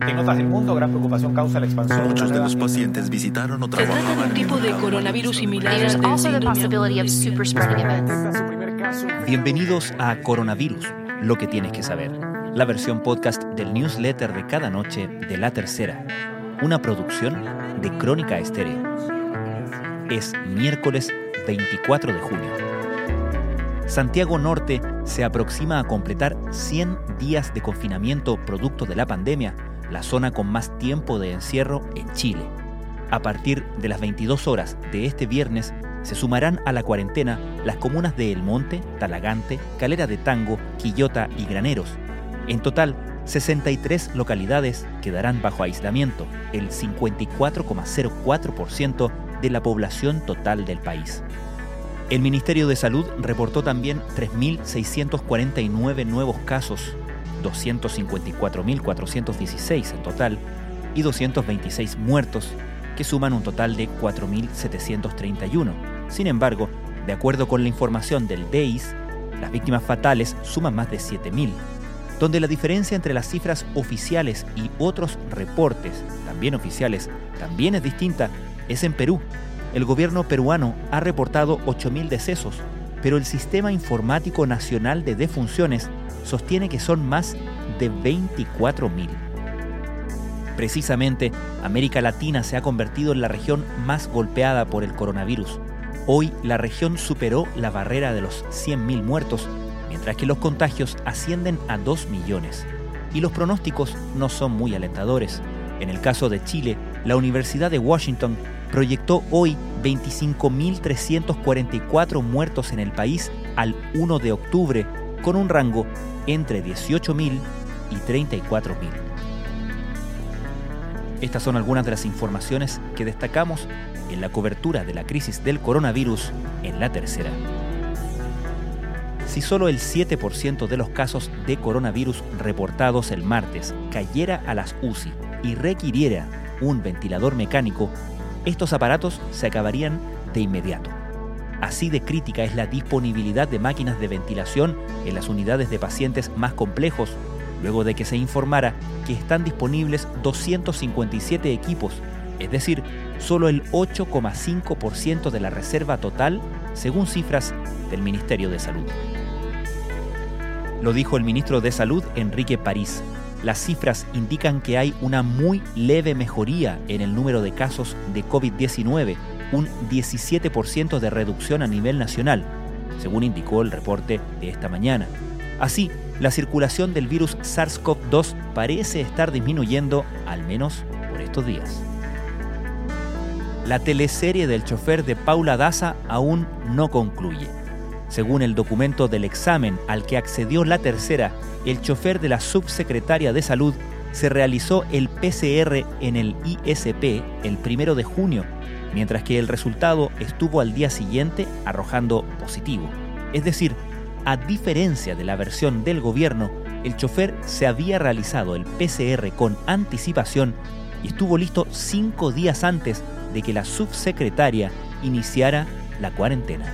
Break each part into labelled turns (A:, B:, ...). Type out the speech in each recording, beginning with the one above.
A: En otras del mundo, gran preocupación causa la expansión.
B: Muchos de los pacientes visitaron o
C: Se trata de un tipo de coronavirus similar.
D: Bienvenidos a Coronavirus, lo que tienes que saber, la versión podcast del newsletter de cada noche de La Tercera, una producción de Crónica Estéreo. Es miércoles 24 de junio. Santiago Norte se aproxima a completar 100 días de confinamiento producto de la pandemia, la zona con más tiempo de encierro en Chile. A partir de las 22 horas de este viernes, se sumarán a la cuarentena las comunas de El Monte, Talagante, Calera de Tango, Quillota y Graneros. En total, 63 localidades quedarán bajo aislamiento, el 54,04% de la población total del país. El Ministerio de Salud reportó también 3.649 nuevos casos, 254.416 en total y 226 muertos, que suman un total de 4.731. Sin embargo, de acuerdo con la información del DEIS, las víctimas fatales suman más de 7.000, donde la diferencia entre las cifras oficiales y otros reportes, también oficiales, también es distinta, es en Perú. El gobierno peruano ha reportado 8.000 decesos, pero el Sistema Informático Nacional de Defunciones sostiene que son más de 24.000. Precisamente, América Latina se ha convertido en la región más golpeada por el coronavirus. Hoy la región superó la barrera de los 100.000 muertos, mientras que los contagios ascienden a 2 millones. Y los pronósticos no son muy alentadores. En el caso de Chile, la Universidad de Washington proyectó hoy 25.344 muertos en el país al 1 de octubre, con un rango entre 18.000 y 34.000. Estas son algunas de las informaciones que destacamos en la cobertura de la crisis del coronavirus en la tercera. Si solo el 7% de los casos de coronavirus reportados el martes cayera a las UCI y requiriera un ventilador mecánico, estos aparatos se acabarían de inmediato. Así de crítica es la disponibilidad de máquinas de ventilación en las unidades de pacientes más complejos, luego de que se informara que están disponibles 257 equipos, es decir, solo el 8,5% de la reserva total, según cifras del Ministerio de Salud. Lo dijo el ministro de Salud, Enrique París. Las cifras indican que hay una muy leve mejoría en el número de casos de COVID-19, un 17% de reducción a nivel nacional, según indicó el reporte de esta mañana. Así, la circulación del virus SARS-CoV-2 parece estar disminuyendo, al menos por estos días. La teleserie del chofer de Paula Daza aún no concluye. Según el documento del examen al que accedió la tercera, el chofer de la subsecretaria de Salud se realizó el PCR en el ISP el primero de junio, mientras que el resultado estuvo al día siguiente arrojando positivo. Es decir, a diferencia de la versión del gobierno, el chofer se había realizado el PCR con anticipación y estuvo listo cinco días antes de que la subsecretaria iniciara la cuarentena.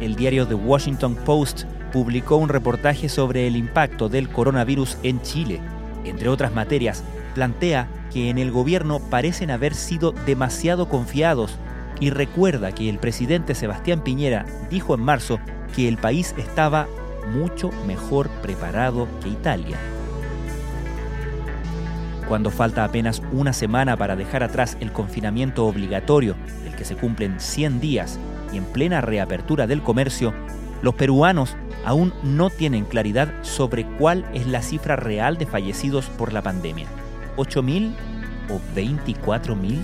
D: El diario The Washington Post publicó un reportaje sobre el impacto del coronavirus en Chile. Entre otras materias, plantea que en el gobierno parecen haber sido demasiado confiados y recuerda que el presidente Sebastián Piñera dijo en marzo que el país estaba mucho mejor preparado que Italia. Cuando falta apenas una semana para dejar atrás el confinamiento obligatorio, del que se cumplen 100 días, y en plena reapertura del comercio, los peruanos aún no tienen claridad sobre cuál es la cifra real de fallecidos por la pandemia. ¿8.000 o 24.000?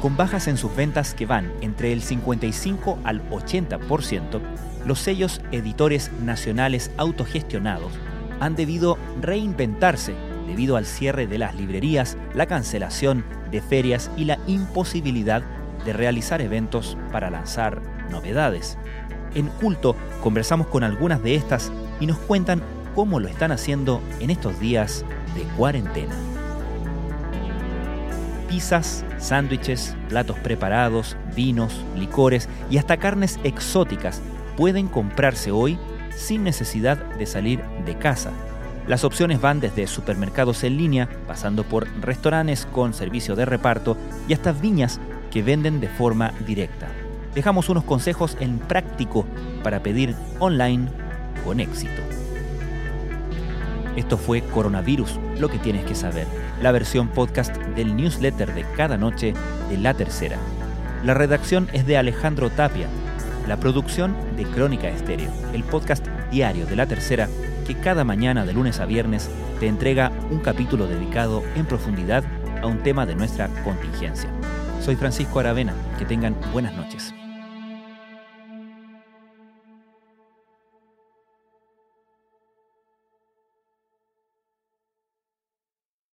D: Con bajas en sus ventas que van entre el 55 al 80%, los sellos editores nacionales autogestionados han debido reinventarse debido al cierre de las librerías, la cancelación de ferias y la imposibilidad de realizar eventos para lanzar novedades. En Culto conversamos con algunas de estas y nos cuentan cómo lo están haciendo en estos días cuarentena. Pizzas, sándwiches, platos preparados, vinos, licores y hasta carnes exóticas pueden comprarse hoy sin necesidad de salir de casa. Las opciones van desde supermercados en línea, pasando por restaurantes con servicio de reparto y hasta viñas que venden de forma directa. Dejamos unos consejos en práctico para pedir online con éxito. Esto fue Coronavirus, lo que tienes que saber, la versión podcast del newsletter de cada noche de La Tercera. La redacción es de Alejandro Tapia, la producción de Crónica Estéreo, el podcast diario de La Tercera que cada mañana de lunes a viernes te entrega un capítulo dedicado en profundidad a un tema de nuestra contingencia. Soy Francisco Aravena, que tengan buenas noches.